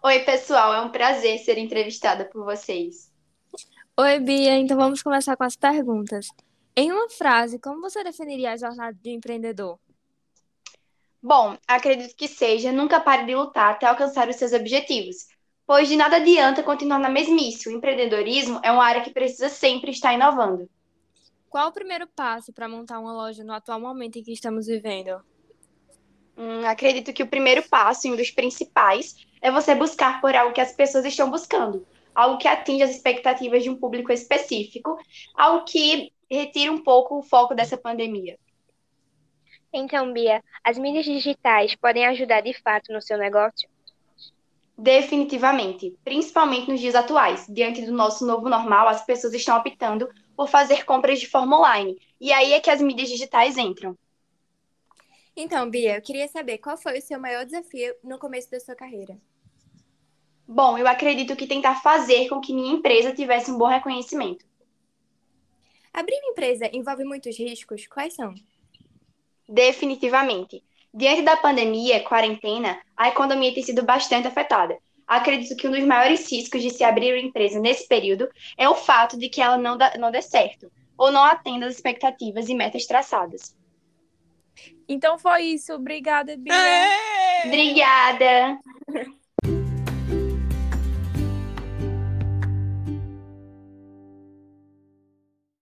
Oi, pessoal, é um prazer ser entrevistada por vocês. Oi, Bia, então vamos começar com as perguntas. Em uma frase, como você definiria a jornada de empreendedor? Bom, acredito que seja nunca pare de lutar até alcançar os seus objetivos, pois de nada adianta continuar na mesmice. O empreendedorismo é uma área que precisa sempre estar inovando. Qual o primeiro passo para montar uma loja no atual momento em que estamos vivendo? Hum, acredito que o primeiro passo, e um dos principais, é você buscar por algo que as pessoas estão buscando, algo que atinja as expectativas de um público específico, algo que retire um pouco o foco dessa pandemia. Então, Bia, as mídias digitais podem ajudar de fato no seu negócio? Definitivamente, principalmente nos dias atuais. Diante do nosso novo normal, as pessoas estão optando por fazer compras de forma online. E aí é que as mídias digitais entram. Então, Bia, eu queria saber qual foi o seu maior desafio no começo da sua carreira? Bom, eu acredito que tentar fazer com que minha empresa tivesse um bom reconhecimento. Abrir uma empresa envolve muitos riscos? Quais são? Definitivamente. Diante da pandemia, quarentena, a economia tem sido bastante afetada. Acredito que um dos maiores riscos de se abrir uma empresa nesse período é o fato de que ela não, dá, não dê certo, ou não atenda às expectativas e metas traçadas. Então foi isso. Obrigada, Bia. Obrigada.